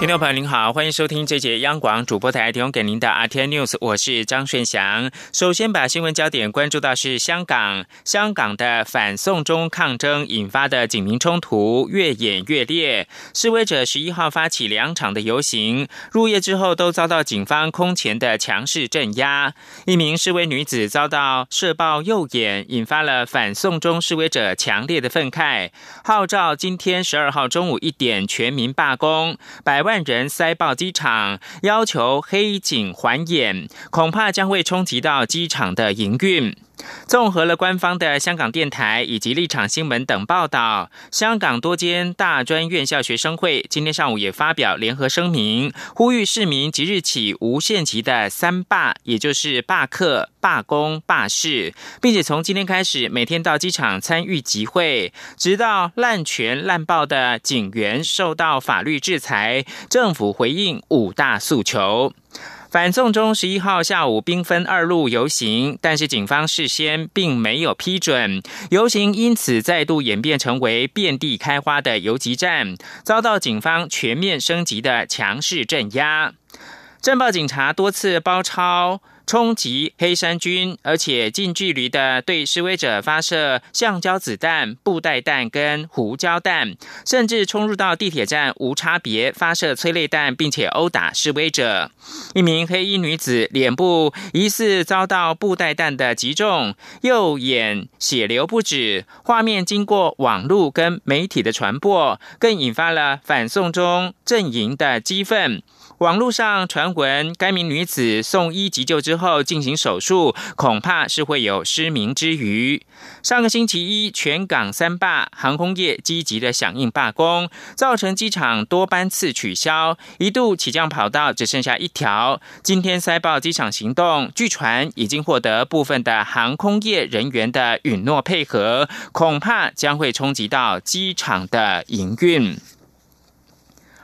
听众朋友您好，欢迎收听这节央广主播台提供给您的 RT News，我是张顺祥。首先把新闻焦点关注到是香港，香港的反送中抗争引发的警民冲突越演越烈，示威者十一号发起两场的游行，入夜之后都遭到警方空前的强势镇压。一名示威女子遭到射爆右眼，引发了反送中示威者强烈的愤慨，号召今天十二号中午一点全民罢工，百万。万人塞爆机场，要求黑警还眼，恐怕将会冲击到机场的营运。综合了官方的香港电台以及立场新闻等报道，香港多间大专院校学生会今天上午也发表联合声明，呼吁市民即日起无限期的三罢，也就是罢课、罢工、罢市，并且从今天开始每天到机场参与集会，直到滥权滥暴的警员受到法律制裁，政府回应五大诉求。反送中十一号下午兵分二路游行，但是警方事先并没有批准游行，因此再度演变成为遍地开花的游击战，遭到警方全面升级的强势镇压，镇暴警察多次包抄。冲击黑山军，而且近距离的对示威者发射橡胶子弹、布袋弹跟胡椒弹，甚至冲入到地铁站无差别发射催泪弹，并且殴打示威者。一名黑衣女子脸部疑似遭到布袋弹的击中，右眼血流不止。画面经过网络跟媒体的传播，更引发了反送中阵营的激愤。网络上传闻，该名女子送医急救之后进行手术，恐怕是会有失明之余。上个星期一，全港三霸，航空业积极的响应罢工，造成机场多班次取消，一度起降跑道只剩下一条。今天塞爆机场行动，据传已经获得部分的航空业人员的允诺配合，恐怕将会冲击到机场的营运。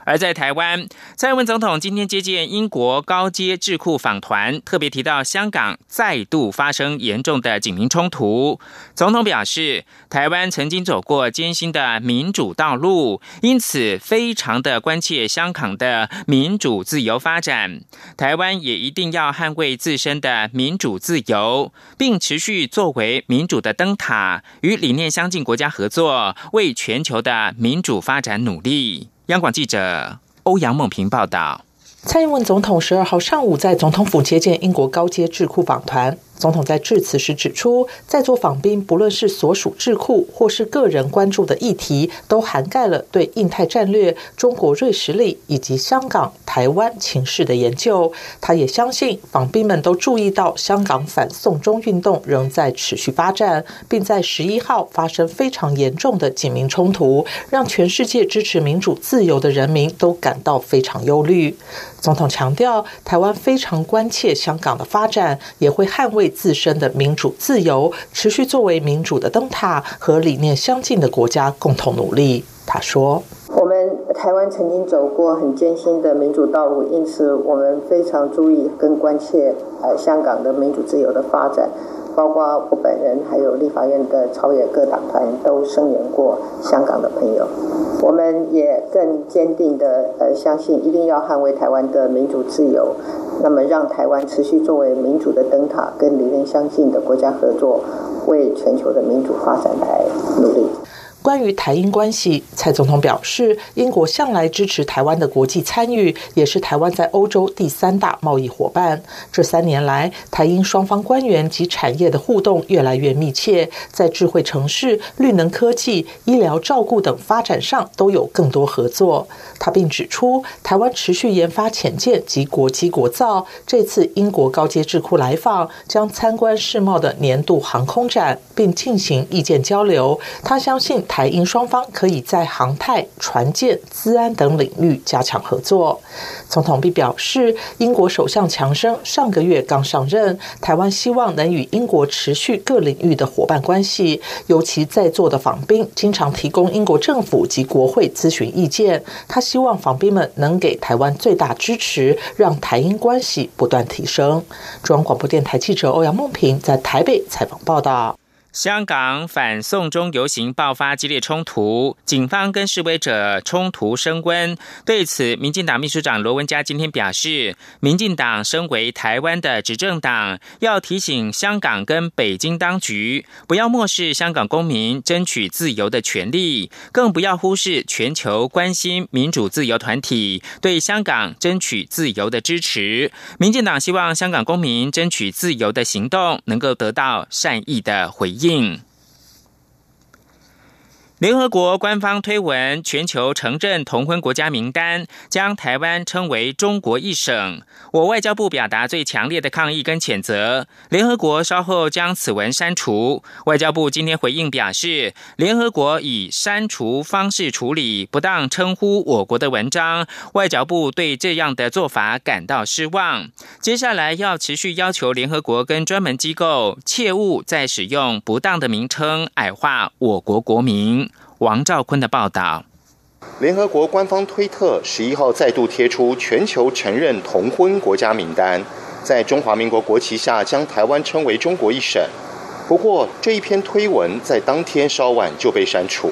而在台湾，蔡英文总统今天接见英国高阶智库访团，特别提到香港再度发生严重的警民冲突。总统表示，台湾曾经走过艰辛的民主道路，因此非常的关切香港的民主自由发展。台湾也一定要捍卫自身的民主自由，并持续作为民主的灯塔，与理念相近国家合作，为全球的民主发展努力。央广记者欧阳梦平报道。蔡英文总统十二号上午在总统府接见英国高阶智库访团。总统在致辞时指出，在座访宾不论是所属智库或是个人关注的议题，都涵盖了对印太战略、中国锐实力以及香港、台湾情势的研究。他也相信访宾们都注意到，香港反送中运动仍在持续发展，并在十一号发生非常严重的警民冲突，让全世界支持民主自由的人民都感到非常忧虑。总统强调，台湾非常关切香港的发展，也会捍卫自身的民主自由，持续作为民主的灯塔和理念相近的国家共同努力。他说：“我们台湾曾经走过很艰辛的民主道路，因此我们非常注意跟关切呃香港的民主自由的发展。”包括我本人，还有立法院的朝野各党团都声援过香港的朋友。我们也更坚定的呃相信，一定要捍卫台湾的民主自由，那么让台湾持续作为民主的灯塔，跟理念相近的国家合作，为全球的民主发展来努力。关于台英关系，蔡总统表示，英国向来支持台湾的国际参与，也是台湾在欧洲第三大贸易伙伴。这三年来，台英双方官员及产业的互动越来越密切，在智慧城市、绿能科技、医疗照顾等发展上都有更多合作。他并指出，台湾持续研发潜舰及国机国造。这次英国高阶智库来访，将参观世贸的年度航空展，并进行意见交流。他相信。台台英双方可以在航太、船舰、资安等领域加强合作。总统并表示，英国首相强生上个月刚上任，台湾希望能与英国持续各领域的伙伴关系。尤其在座的访宾经常提供英国政府及国会咨询意见，他希望访宾们能给台湾最大支持，让台英关系不断提升。中央广播电台记者欧阳梦平在台北采访报道。香港反送中游行爆发激烈冲突，警方跟示威者冲突升温。对此，民进党秘书长罗文嘉今天表示，民进党身为台湾的执政党，要提醒香港跟北京当局，不要漠视香港公民争取自由的权利，更不要忽视全球关心民主自由团体对香港争取自由的支持。民进党希望香港公民争取自由的行动能够得到善意的回应。应。联合国官方推文，全球城镇同婚国家名单将台湾称为中国一省。我外交部表达最强烈的抗议跟谴责。联合国稍后将此文删除。外交部今天回应表示，联合国以删除方式处理不当称呼我国的文章，外交部对这样的做法感到失望。接下来要持续要求联合国跟专门机构切勿再使用不当的名称矮化我国国民。王兆坤的报道：联合国官方推特十一号再度贴出全球承认同婚国家名单，在中华民国国旗下将台湾称为中国一省。不过，这一篇推文在当天稍晚就被删除。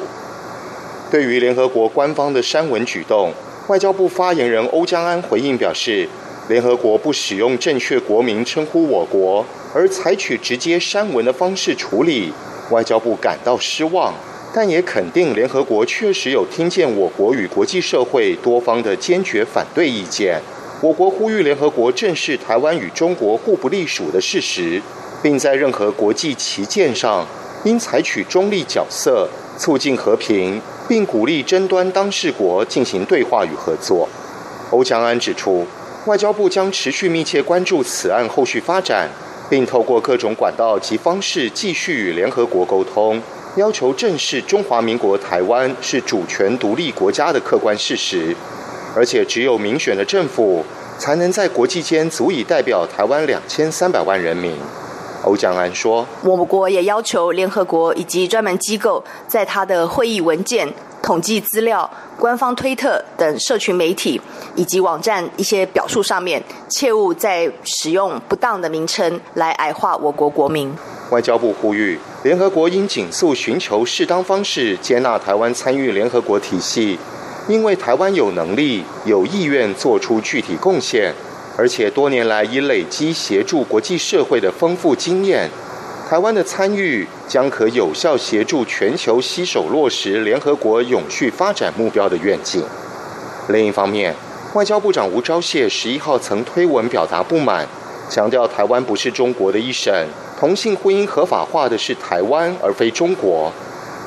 对于联合国官方的删文举动，外交部发言人欧江安回应表示，联合国不使用正确国名称呼我国，而采取直接删文的方式处理，外交部感到失望。但也肯定联合国确实有听见我国与国际社会多方的坚决反对意见。我国呼吁联合国正视台湾与中国互不隶属的事实，并在任何国际旗舰上应采取中立角色，促进和平，并鼓励争端当事国进行对话与合作。欧江安指出，外交部将持续密切关注此案后续发展，并透过各种管道及方式继续与联合国沟通。要求正视中华民国台湾是主权独立国家的客观事实，而且只有民选的政府才能在国际间足以代表台湾两千三百万人民。欧江安说：“我国也要求联合国以及专门机构，在他的会议文件、统计资料、官方推特等社群媒体以及网站一些表述上面，切勿再使用不当的名称来矮化我国国民。”外交部呼吁。联合国应紧速寻求适当方式接纳台湾参与联合国体系，因为台湾有能力、有意愿做出具体贡献，而且多年来已累积协助国际社会的丰富经验。台湾的参与将可有效协助全球携手落实联合国永续发展目标的愿景。另一方面，外交部长吴钊燮十一号曾推文表达不满，强调台湾不是中国的一省。同性婚姻合法化的是台湾，而非中国。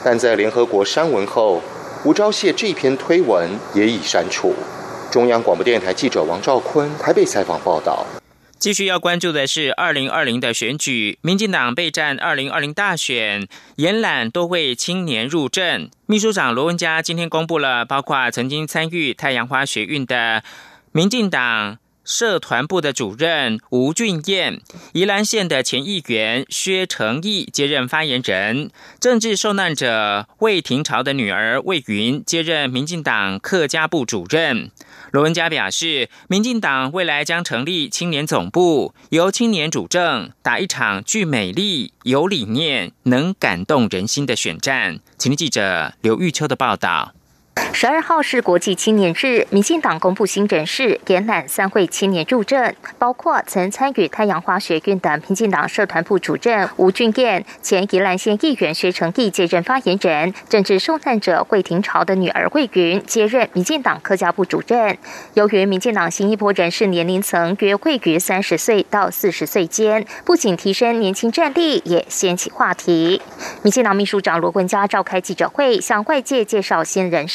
但在联合国删文后，吴钊燮这篇推文也已删除。中央广播电台记者王兆坤台北采访报道。继续要关注的是二零二零的选举，民进党备战二零二零大选，延揽多位青年入阵。秘书长罗文嘉今天公布了，包括曾经参与太阳花学运的民进党。社团部的主任吴俊彦，宜兰县的前议员薛成义接任发言人，政治受难者魏廷朝的女儿魏云接任民进党客家部主任。罗文嘉表示，民进党未来将成立青年总部，由青年主政，打一场具美丽、有理念、能感动人心的选战。请听记者刘玉秋的报道。十二号是国际青年日，民进党公布新人事，延揽三位青年入阵，包括曾参与太阳花学运的民进党社团部主任吴俊彦，前宜兰县议员薛成义接任发言人，政治受难者魏廷朝的女儿魏云接任民进党客家部主任。由于民进党新一波人士年龄层约位于三十岁到四十岁间，不仅提升年轻战力，也掀起话题。民进党秘书长罗文嘉召开记者会，向外界介绍新人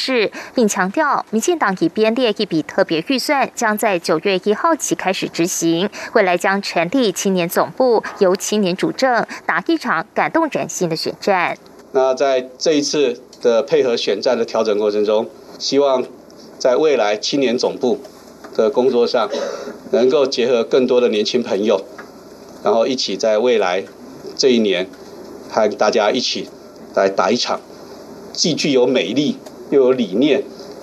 并强调，民进党已编列一笔特别预算，将在九月一号起开始执行。未来将成立青年总部，由青年主政，打一场感动人心的选战。那在这一次的配合选战的调整过程中，希望在未来青年总部的工作上，能够结合更多的年轻朋友，然后一起在未来这一年，和大家一起来打一场既具有美丽又有理念，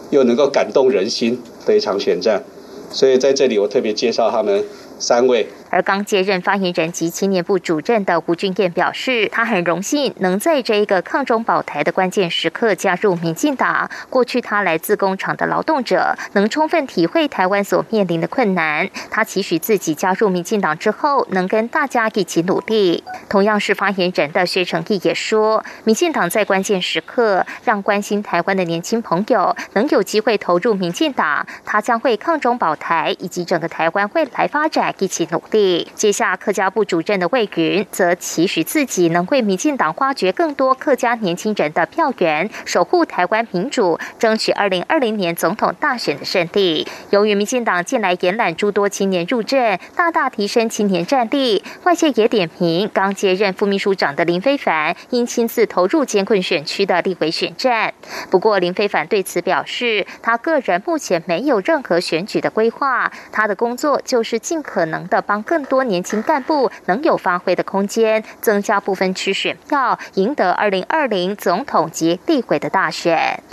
又能够感动人心非常选战。所以在这里，我特别介绍他们三位。而刚接任发言人及青年部主任的吴俊彦表示，他很荣幸能在这一个抗中保台的关键时刻加入民进党。过去他来自工厂的劳动者，能充分体会台湾所面临的困难。他期许自己加入民进党之后，能跟大家一起努力。同样是发言人的薛成义也说，民进党在关键时刻让关心台湾的年轻朋友能有机会投入民进党，他将会抗中保台以及整个台湾未来发展一起努力。接下客家部主任的魏云，则期许自己能为民进党挖掘更多客家年轻人的票源，守护台湾民主，争取二零二零年总统大选的胜利。由于民进党近来延揽诸多青年入阵，大大提升青年战力，外界也点评刚接任副秘书长的林非凡应亲自投入艰困选区的立委选战。不过林非凡对此表示，他个人目前没有任何选举的规划，他的工作就是尽可能的帮。更多年轻干部能有发挥的空间，增加部分区选票，赢得二零二零总统及立委的大选。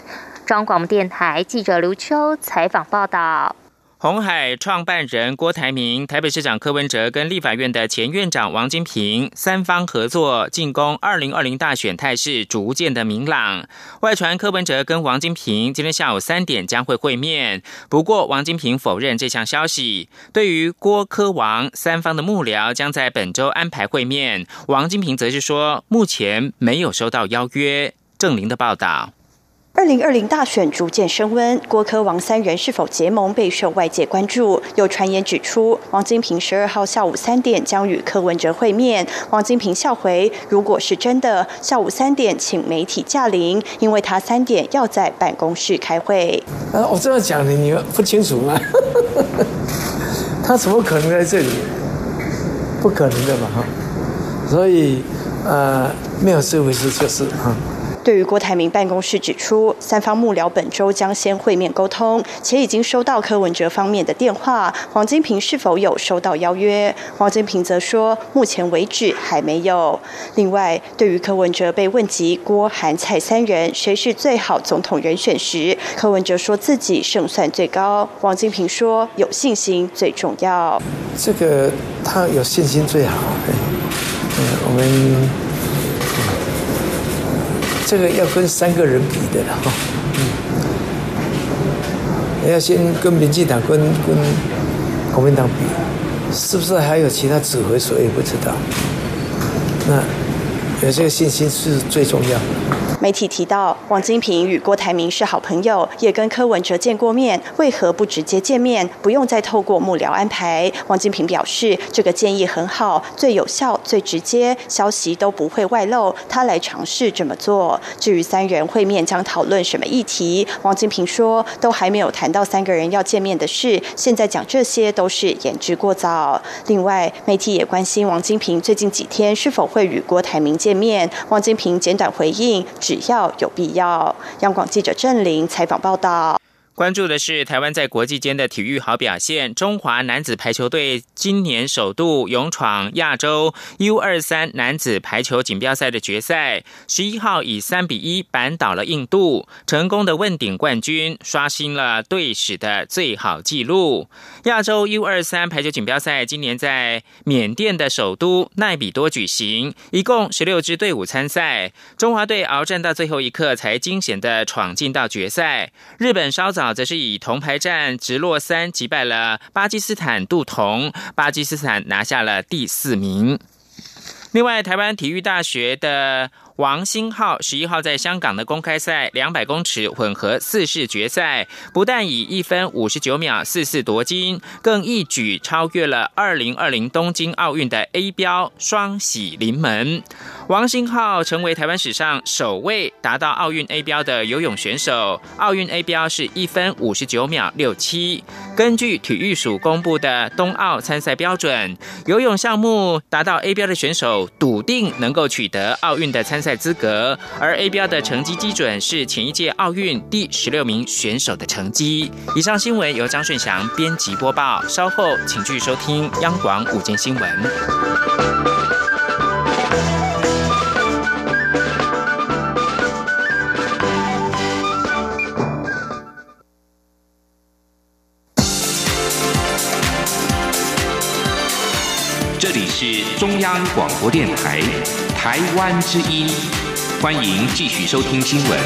中广播电台记者刘秋采访报道。红海创办人郭台铭、台北市长柯文哲跟立法院的前院长王金平三方合作进攻二零二零大选态势逐渐的明朗。外传柯文哲跟王金平今天下午三点将会会面，不过王金平否认这项消息。对于郭柯王三方的幕僚将在本周安排会面，王金平则是说目前没有收到邀约。郑玲的报道。二零二零大选逐渐升温，郭科王三人是否结盟备受外界关注。有传言指出，王金平十二号下午三点将与柯文哲会面。王金平笑回：“如果是真的，下午三点请媒体驾临，因为他三点要在办公室开会。”啊，我这样讲的，你不清楚吗？他怎么可能在这里？不可能的嘛，哈。所以，呃，没有这回事，就是哈。对于郭台铭办公室指出，三方幕僚本周将先会面沟通，且已经收到柯文哲方面的电话。黄金平是否有收到邀约？黄金平则说，目前为止还没有。另外，对于柯文哲被问及郭、韩、蔡三人谁是最好总统人选时，柯文哲说自己胜算最高。黄金平说，有信心最重要。这个他有信心最好。嗯，我们。这个要跟三个人比的了哈，嗯，要先跟民进党、跟跟国民党比，是不是还有其他指挥所也不知道？那有这个信心是最重要的。媒体提到，王金平与郭台铭是好朋友，也跟柯文哲见过面，为何不直接见面，不用再透过幕僚安排？王金平表示，这个建议很好，最有效、最直接，消息都不会外漏，他来尝试这么做。至于三人会面将讨论什么议题，王金平说，都还没有谈到三个人要见面的事，现在讲这些都是言之过早。另外，媒体也关心王金平最近几天是否会与郭台铭见见面，汪金平简短回应。只要有必要，央广记者郑玲采访报道。关注的是台湾在国际间的体育好表现。中华男子排球队今年首度勇闯亚洲 U 二三男子排球锦标赛的决赛，十一号以三比一扳倒了印度，成功的问鼎冠军，刷新了队史的最好纪录。亚洲 U 二三排球锦标赛今年在缅甸的首都奈比多举行，一共十六支队伍参赛，中华队鏖战到最后一刻才惊险的闯进到决赛。日本稍早。则是以铜牌战直落三击败了巴基斯坦杜铜，巴基斯坦拿下了第四名。另外，台湾体育大学的。王星浩十一号在香港的公开赛两百公尺混合四式决赛，不但以一分五十九秒四四夺金，更一举超越了二零二零东京奥运的 A 标，双喜临门。王星浩成为台湾史上首位达到奥运 A 标的游泳选手，奥运 A 标是一分五十九秒六七。根据体育署公布的冬奥参赛标准，游泳项目达到 A 标的选手笃定能够取得奥运的参赛资格，而 A 标的成绩基准是前一届奥运第十六名选手的成绩。以上新闻由张顺祥编辑播报，稍后请继续收听央广午间新闻。是中央广播电台台湾之音，欢迎继续收听新闻。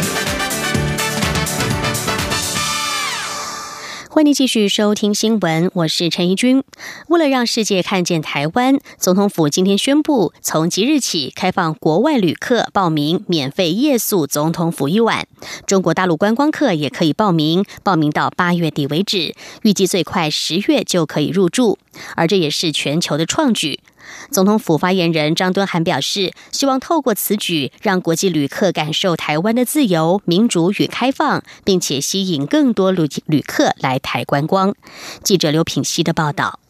欢迎继续收听新闻，我是陈怡君。为了让世界看见台湾，总统府今天宣布，从即日起开放国外旅客报名免费夜宿总统府一晚，中国大陆观光客也可以报名，报名到八月底为止，预计最快十月就可以入住，而这也是全球的创举。总统府发言人张敦涵表示，希望透过此举，让国际旅客感受台湾的自由、民主与开放，并且吸引更多旅旅客来台观光。记者刘品希的报道。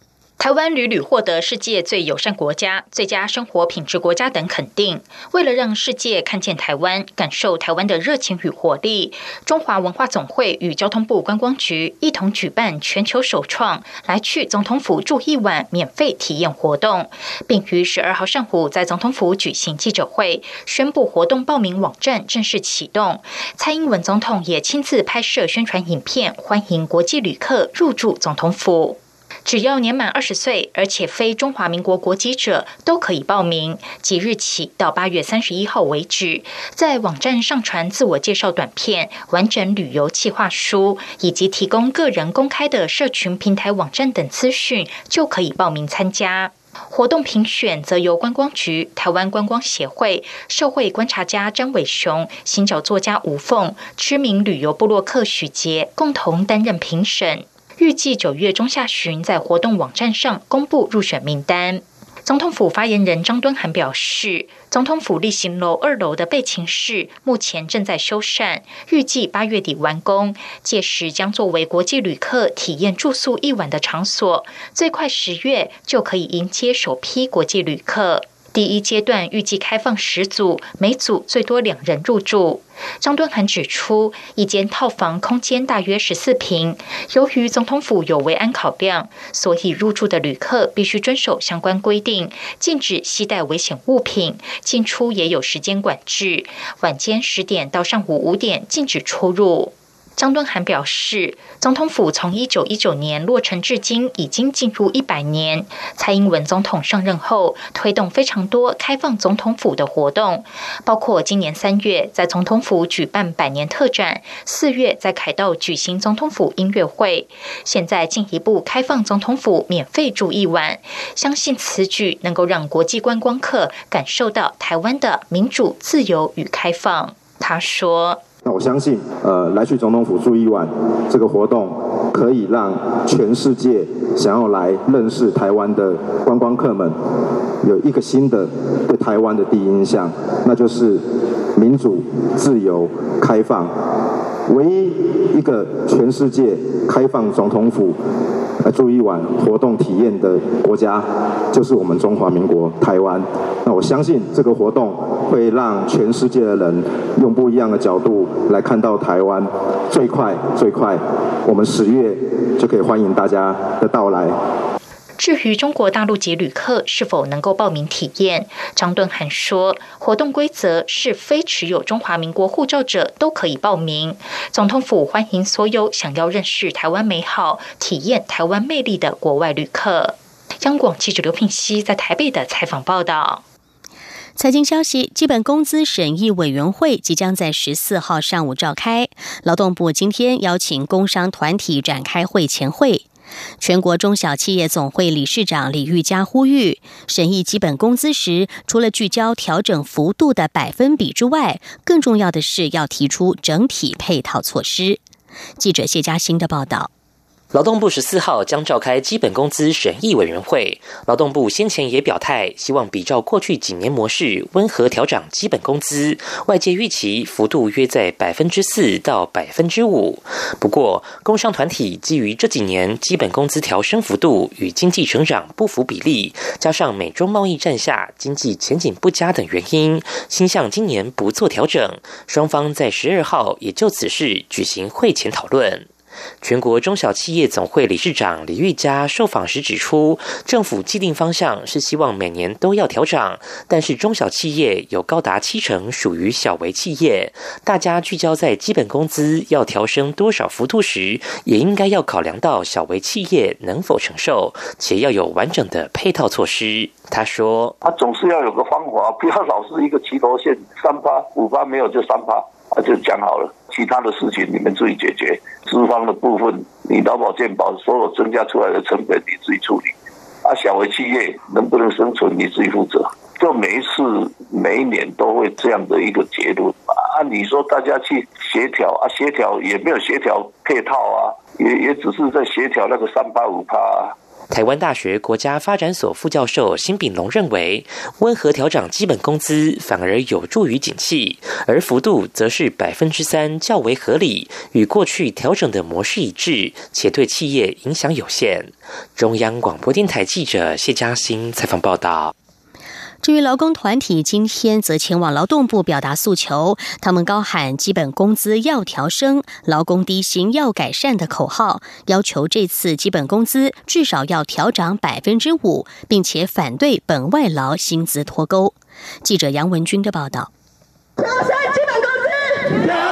台湾屡屡获得世界最友善国家、最佳生活品质国家等肯定。为了让世界看见台湾、感受台湾的热情与活力，中华文化总会与交通部观光局一同举办全球首创“来去总统府住一晚”免费体验活动，并于十二号上午在总统府举行记者会，宣布活动报名网站正式启动。蔡英文总统也亲自拍摄宣传影片，欢迎国际旅客入住总统府。只要年满二十岁，而且非中华民国国籍者，都可以报名。即日起到八月三十一号为止，在网站上传自我介绍短片、完整旅游计划书，以及提供个人公开的社群平台网站等资讯，就可以报名参加。活动评选则由观光局、台湾观光协会、社会观察家张伟雄、行脚作家吴凤、知名旅游部落客许杰共同担任评审。预计九月中下旬在活动网站上公布入选名单。总统府发言人张敦涵表示，总统府例行楼二楼的备勤室目前正在修缮，预计八月底完工，届时将作为国际旅客体验住宿一晚的场所，最快十月就可以迎接首批国际旅客。第一阶段预计开放十组，每组最多两人入住。张敦涵指出，一间套房空间大约十四平，由于总统府有维安考量，所以入住的旅客必须遵守相关规定，禁止携带危险物品，进出也有时间管制，晚间十点到上午五点禁止出入。张敦涵表示，总统府从一九一九年落成至今，已经进入一百年。蔡英文总统上任后，推动非常多开放总统府的活动，包括今年三月在总统府举办百年特展，四月在凯道举行总统府音乐会，现在进一步开放总统府免费住一晚。相信此举能够让国际观光客感受到台湾的民主、自由与开放。他说。那我相信，呃，来去总统府住一晚，这个活动可以让全世界想要来认识台湾的观光客们，有一个新的对台湾的第一印象，那就是民主、自由、开放。唯一一个全世界开放总统府。来住一晚活动体验的国家，就是我们中华民国台湾。那我相信这个活动会让全世界的人用不一样的角度来看到台湾。最快最快，我们十月就可以欢迎大家的到来。至于中国大陆籍旅客是否能够报名体验，张敦涵说，活动规则是非持有中华民国护照者都可以报名。总统府欢迎所有想要认识台湾美好、体验台湾魅力的国外旅客。央广记者刘聘熙在台北的采访报道。财经消息：基本工资审议委员会即将在十四号上午召开，劳动部今天邀请工商团体展开会前会。全国中小企业总会理事长李玉佳呼吁，审议基本工资时，除了聚焦调整幅度的百分比之外，更重要的是要提出整体配套措施。记者谢嘉欣的报道。劳动部十四号将召开基本工资审议委员会。劳动部先前也表态，希望比照过去几年模式，温和调整基本工资。外界预期幅度约在百分之四到百分之五。不过，工商团体基于这几年基本工资调升幅度与经济成长不符比例，加上美中贸易战下经济前景不佳等原因，倾向今年不做调整。双方在十二号也就此事举行会前讨论。全国中小企业总会理事长李玉佳受访时指出，政府既定方向是希望每年都要调涨，但是中小企业有高达七成属于小微企业，大家聚焦在基本工资要调升多少幅度时，也应该要考量到小微企业能否承受，且要有完整的配套措施。他说：“他总是要有个方法，不要老是一个齐头线，三八五八没有就三八。”啊，就讲好了，其他的事情你们自己解决。资方的部分，你劳保健保所有增加出来的成本你自己处理。啊，小微企业能不能生存你自己负责。就每一次每一年都会这样的一个结论。啊，你说大家去协调啊，协调也没有协调配套啊，也也只是在协调那个三八五趴。台湾大学国家发展所副教授辛炳龙认为，温和调整基本工资反而有助于景气，而幅度则是百分之三较为合理，与过去调整的模式一致，且对企业影响有限。中央广播电台记者谢嘉欣采访报道。至于劳工团体今天则前往劳动部表达诉求，他们高喊基本工资要调升、劳工低薪要改善的口号，要求这次基本工资至少要调涨百分之五，并且反对本外劳薪资脱钩。记者杨文军的报道。调升基本工资。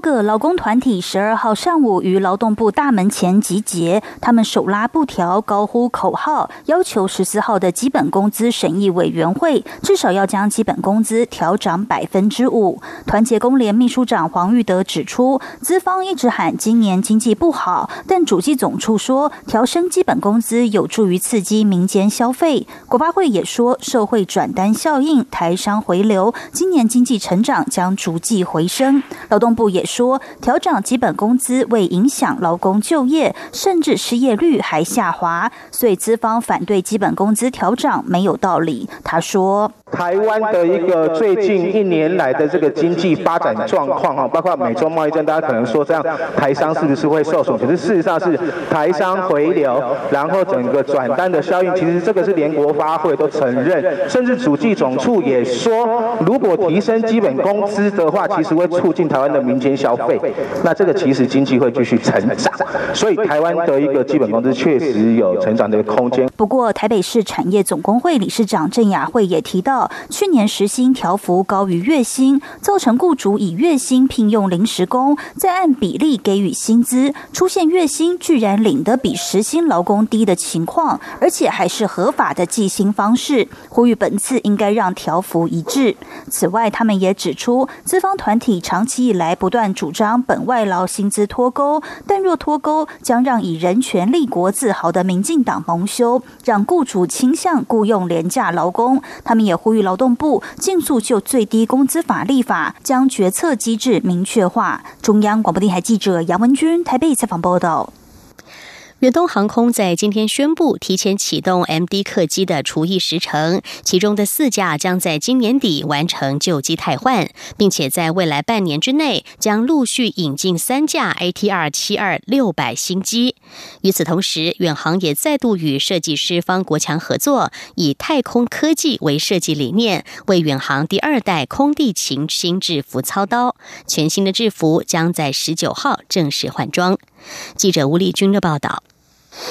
各劳工团体十二号上午于劳动部大门前集结，他们手拉布条，高呼口号，要求十四号的基本工资审议委员会至少要将基本工资调涨百分之五。团结工联秘书长黄玉德指出，资方一直喊今年经济不好，但主计总处说调升基本工资有助于刺激民间消费。国发会也说，社会转单效应，台商回流，今年经济成长将逐季回升。劳动部也。说调涨基本工资未影响劳工就业，甚至失业率还下滑，所以资方反对基本工资调涨没有道理。他说。台湾的一个最近一年来的这个经济发展状况哈，包括美中贸易战，大家可能说这样台商是不是会受损？可是事实上是台商回流，然后整个转单的效应，其实这个是连国发会都承认，甚至主计总处也说，如果提升基本工资的话，其实会促进台湾的民间消费，那这个其实经济会继续成长，所以台湾的一个基本工资确实有成长的空间。不过，台北市产业总工会理事长郑雅慧也提到。去年时薪调幅高于月薪，造成雇主以月薪聘用临时工，再按比例给予薪资，出现月薪居然领得比时薪劳工低的情况，而且还是合法的计薪方式。呼吁本次应该让调幅一致。此外，他们也指出，资方团体长期以来不断主张本外劳薪资脱钩，但若脱钩，将让以人权立国自豪的民进党蒙羞，让雇主倾向雇佣廉价劳工。他们也。呼吁劳动部尽速就最低工资法立法，将决策机制明确化。中央广播电台记者杨文君台北采访报道。远东航空在今天宣布提前启动 MD 客机的除役时程，其中的四架将在今年底完成旧机汰换，并且在未来半年之内将陆续引进三架 ATR 七二六百新机。与此同时，远航也再度与设计师方国强合作，以太空科技为设计理念，为远航第二代空地勤新制服操刀。全新的制服将在十九号正式换装。记者吴丽君的报道。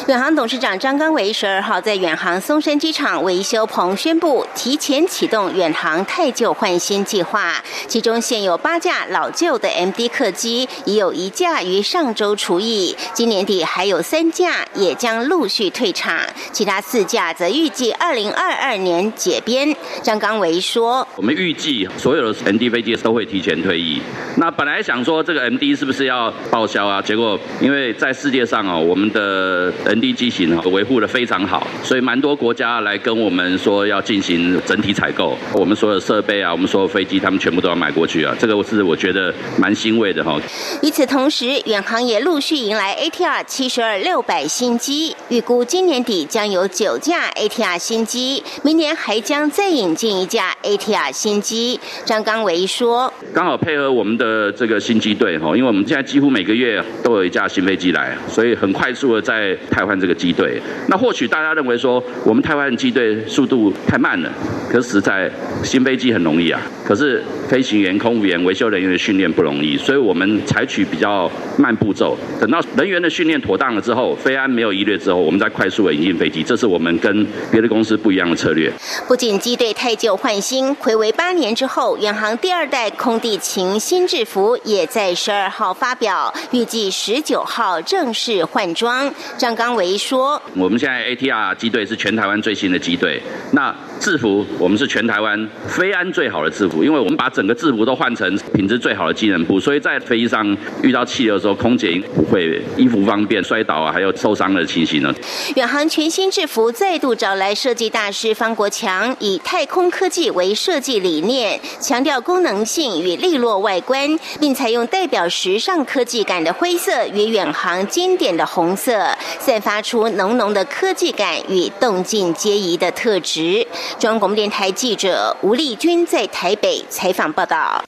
远航董事长张刚维十二号在远航松山机场维修棚宣布，提前启动远航太旧换新计划。其中现有八架老旧的 MD 客机，已有一架于上周除役，今年底还有三架也将陆续退场，其他四架则预计二零二二年解编。张刚维说：“我们预计所有的 MD 飞机都会提前退役。那本来想说这个 MD 是不是要报销啊？结果因为在世界上哦，我们的的 ND 机型哈维护的非常好，所以蛮多国家来跟我们说要进行整体采购，我们所有设备啊，我们所有飞机，他们全部都要买过去啊，这个是我觉得蛮欣慰的哈。与此同时，远航也陆续迎来 ATR 七十二六百新机，预估今年底将有九架 ATR 新机，明年还将再引进一架 ATR 新机。张刚维说：“刚好配合我们的这个新机队哈，因为我们现在几乎每个月都有一架新飞机来，所以很快速的在汰换这个机队。那或许大家认为说我们汰换机队速度太慢了，可实在新飞机很容易啊。可是飞行员、空服员、维修人员的训练不容易，所以我们采取比较慢步骤，等到人员的训练妥当了之后，飞安没有疑虑之后，我们再快速的引进飞机。这是我们跟别的公司不一样的策略。不仅机队太旧换新，回违八年之后，远航第二代空地勤新制服也在十二号发表，预计十九号正式换装。张刚维说：“我们现在 ATR 机队是全台湾最新的机队，那制服我们是全台湾飞安最好的制服，因为我们把整个制服都换成品质最好的机能布，所以在飞机上遇到气流的时候，空姐不会衣服方便摔倒啊，还有受伤的情形呢。”远航全新制服再度找来设计大师方国强，以太空科技为设计理念，强调功能性与利落外观，并采用代表时尚科技感的灰色与远航经典的红色，散发出浓浓的科技感与动静皆宜的特质。中央广播电台记者吴丽君在台北采访报道。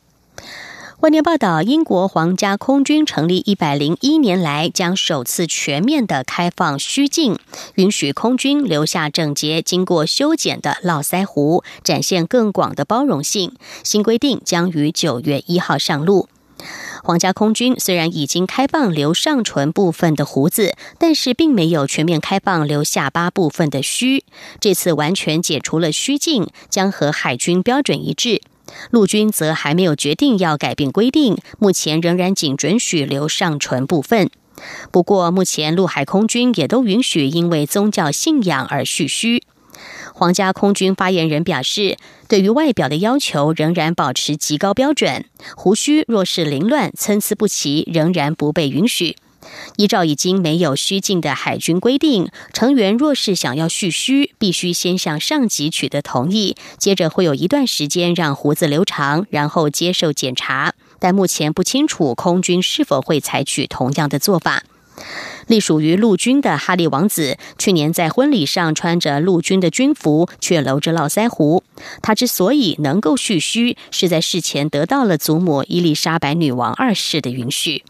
外电报道，英国皇家空军成立一百零一年来，将首次全面的开放虚境，允许空军留下整洁、经过修剪的络腮胡，展现更广的包容性。新规定将于九月一号上路。皇家空军虽然已经开放留上唇部分的胡子，但是并没有全面开放留下巴部分的须。这次完全解除了虚境，将和海军标准一致。陆军则还没有决定要改变规定，目前仍然仅准许留上唇部分。不过，目前陆海空军也都允许因为宗教信仰而蓄须。皇家空军发言人表示，对于外表的要求仍然保持极高标准，胡须若是凌乱、参差不齐，仍然不被允许。依照已经没有虚境的海军规定，成员若是想要蓄须，必须先向上级取得同意，接着会有一段时间让胡子留长，然后接受检查。但目前不清楚空军是否会采取同样的做法。隶属于陆军的哈利王子，去年在婚礼上穿着陆军的军服，却留着络腮胡。他之所以能够蓄须，是在事前得到了祖母伊丽莎白女王二世的允许。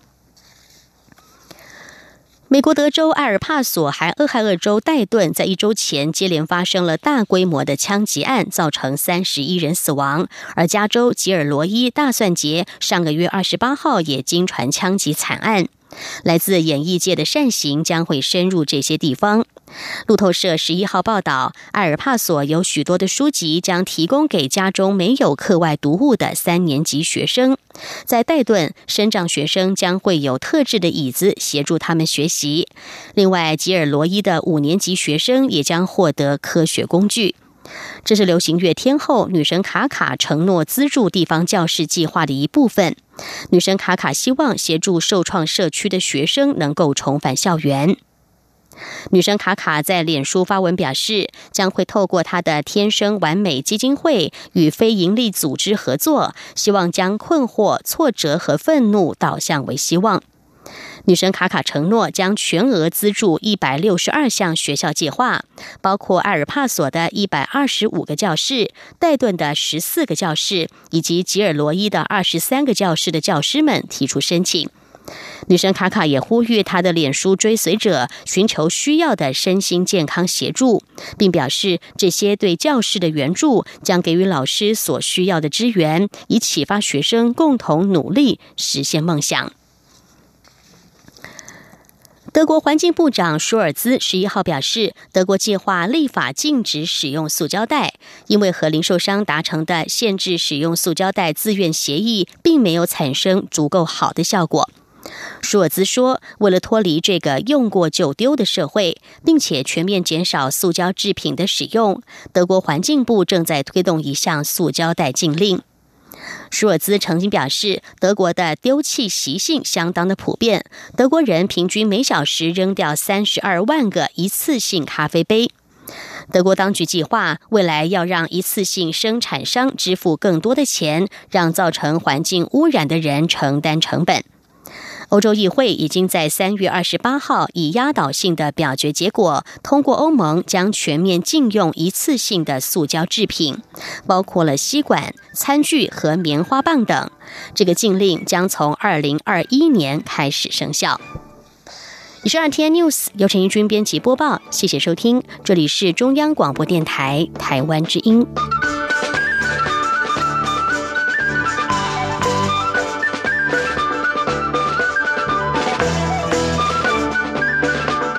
美国德州埃尔帕索还俄亥俄州戴顿在一周前接连发生了大规模的枪击案，造成三十一人死亡。而加州吉尔罗伊大蒜节上个月二十八号也经传枪击惨案。来自演艺界的善行将会深入这些地方。路透社十一号报道，埃尔帕索有许多的书籍将提供给家中没有课外读物的三年级学生。在戴顿，生长学生将会有特制的椅子协助他们学习。另外，吉尔罗伊的五年级学生也将获得科学工具。这是流行乐天后女神卡卡承诺资助地方教室计划的一部分。女神卡卡希望协助受创社区的学生能够重返校园。女神卡卡在脸书发文表示，将会透过她的“天生完美基金会”与非营利组织合作，希望将困惑、挫折和愤怒导向为希望。女神卡卡承诺将全额资助一百六十二项学校计划，包括埃尔帕索的一百二十五个教室、戴顿的十四个教室以及吉尔罗伊的二十三个教室的教师们提出申请。女神卡卡也呼吁她的脸书追随者寻求需要的身心健康协助，并表示这些对教室的援助将给予老师所需要的支援，以启发学生共同努力实现梦想。德国环境部长舒尔兹十一号表示，德国计划立法禁止使用塑胶袋，因为和零售商达成的限制使用塑胶袋自愿协议并没有产生足够好的效果。舒尔兹说，为了脱离这个用过就丢的社会，并且全面减少塑胶制品的使用，德国环境部正在推动一项塑胶袋禁令。舒尔兹曾经表示，德国的丢弃习性相当的普遍，德国人平均每小时扔掉三十二万个一次性咖啡杯。德国当局计划未来要让一次性生产商支付更多的钱，让造成环境污染的人承担成本。欧洲议会已经在三月二十八号以压倒性的表决结果通过欧盟将全面禁用一次性的塑胶制品，包括了吸管、餐具和棉花棒等。这个禁令将从二零二一年开始生效。以上 T N News 由陈一军编辑播报，谢谢收听，这里是中央广播电台台湾之音。